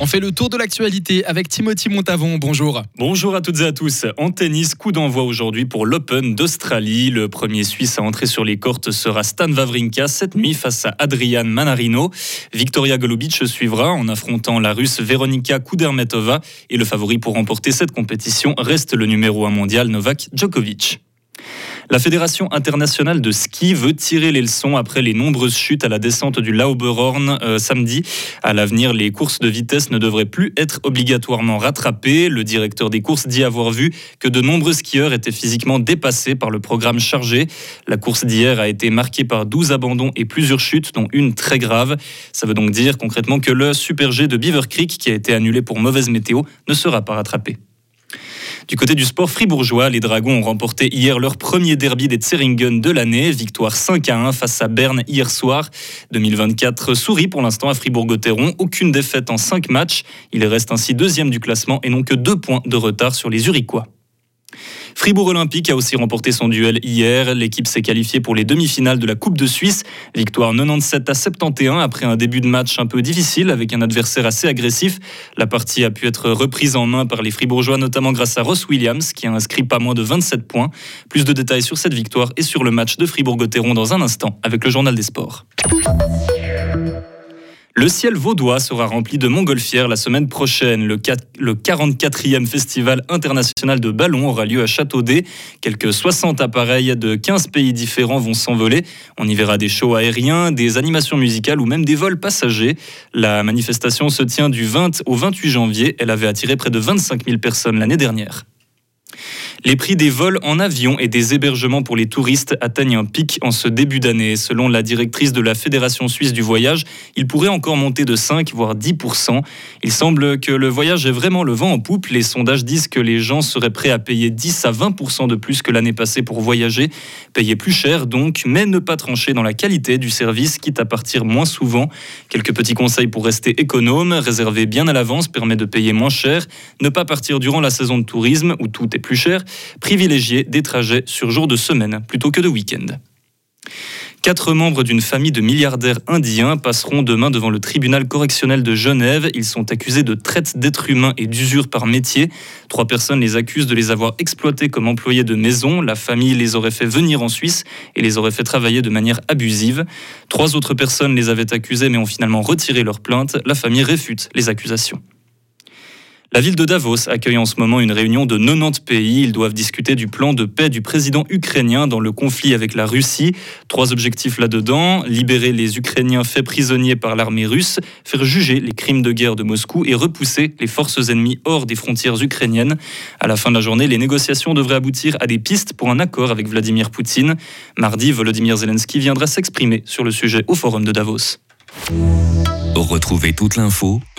On fait le tour de l'actualité avec Timothy Montavon. Bonjour. Bonjour à toutes et à tous. En tennis, coup d'envoi aujourd'hui pour l'Open d'Australie. Le premier Suisse à entrer sur les cortes sera Stan Wawrinka cette nuit face à Adrian Manarino. Victoria Golubic suivra en affrontant la Russe Veronika Kudermetova et le favori pour remporter cette compétition reste le numéro 1 mondial Novak Djokovic. La Fédération internationale de ski veut tirer les leçons après les nombreuses chutes à la descente du Lauberhorn euh, samedi. À l'avenir, les courses de vitesse ne devraient plus être obligatoirement rattrapées. Le directeur des courses dit avoir vu que de nombreux skieurs étaient physiquement dépassés par le programme chargé. La course d'hier a été marquée par 12 abandons et plusieurs chutes, dont une très grave. Ça veut donc dire concrètement que le Super G de Beaver Creek, qui a été annulé pour mauvaise météo, ne sera pas rattrapé. Du côté du sport fribourgeois, les Dragons ont remporté hier leur premier derby des Zeringen de l'année, victoire 5 à 1 face à Berne hier soir. 2024 sourit pour l'instant à Fribourg-Gotteron, aucune défaite en 5 matchs. Il reste ainsi deuxième du classement et n'ont que 2 points de retard sur les Uriquois. Fribourg Olympique a aussi remporté son duel hier. L'équipe s'est qualifiée pour les demi-finales de la Coupe de Suisse. Victoire 97 à 71 après un début de match un peu difficile avec un adversaire assez agressif. La partie a pu être reprise en main par les Fribourgeois, notamment grâce à Ross Williams qui a inscrit pas moins de 27 points. Plus de détails sur cette victoire et sur le match de Fribourg-Gotteron dans un instant avec le journal des sports. Le ciel vaudois sera rempli de montgolfières la semaine prochaine. Le, 44e Festival international de ballons aura lieu à Châteaudet. Quelques 60 appareils de 15 pays différents vont s'envoler. On y verra des shows aériens, des animations musicales ou même des vols passagers. La manifestation se tient du 20 au 28 janvier. Elle avait attiré près de 25 000 personnes l'année dernière. Les prix des vols en avion et des hébergements pour les touristes atteignent un pic en ce début d'année. Selon la directrice de la Fédération suisse du voyage, il pourrait encore monter de 5 voire 10% Il semble que le voyage est vraiment le vent en poupe. Les sondages disent que les gens seraient prêts à payer 10 à 20% de plus que l'année passée pour voyager. Payer plus cher donc, mais ne pas trancher dans la qualité du service, quitte à partir moins souvent. Quelques petits conseils pour rester économe. Réserver bien à l'avance permet de payer moins cher. Ne pas partir durant la saison de tourisme où tout est plus cher privilégier des trajets sur jour de semaine plutôt que de week-end. Quatre membres d'une famille de milliardaires indiens passeront demain devant le tribunal correctionnel de Genève. Ils sont accusés de traite d'êtres humains et d'usure par métier. Trois personnes les accusent de les avoir exploités comme employés de maison. La famille les aurait fait venir en Suisse et les aurait fait travailler de manière abusive. Trois autres personnes les avaient accusés mais ont finalement retiré leur plainte. La famille réfute les accusations. La ville de Davos accueille en ce moment une réunion de 90 pays. Ils doivent discuter du plan de paix du président ukrainien dans le conflit avec la Russie. Trois objectifs là-dedans libérer les Ukrainiens faits prisonniers par l'armée russe, faire juger les crimes de guerre de Moscou et repousser les forces ennemies hors des frontières ukrainiennes. À la fin de la journée, les négociations devraient aboutir à des pistes pour un accord avec Vladimir Poutine. Mardi, Volodymyr Zelensky viendra s'exprimer sur le sujet au forum de Davos. Retrouvez toute l'info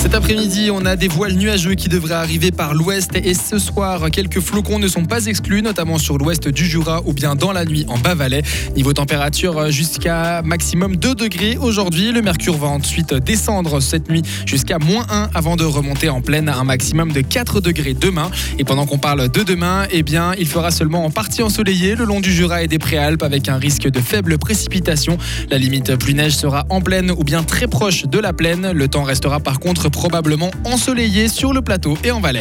Cet après-midi, on a des voiles nuageux qui devraient arriver par l'ouest et ce soir, quelques flocons ne sont pas exclus, notamment sur l'ouest du Jura ou bien dans la nuit en Bas-Valais. Niveau température jusqu'à maximum 2 degrés aujourd'hui. Le mercure va ensuite descendre cette nuit jusqu'à moins 1 avant de remonter en pleine à un maximum de 4 degrés demain. Et pendant qu'on parle de demain, eh bien, il fera seulement en partie ensoleillé le long du Jura et des Préalpes avec un risque de faible précipitation. La limite pluie-neige sera en pleine ou bien très proche de la plaine. Le temps restera par contre probablement ensoleillé sur le plateau et en Valais.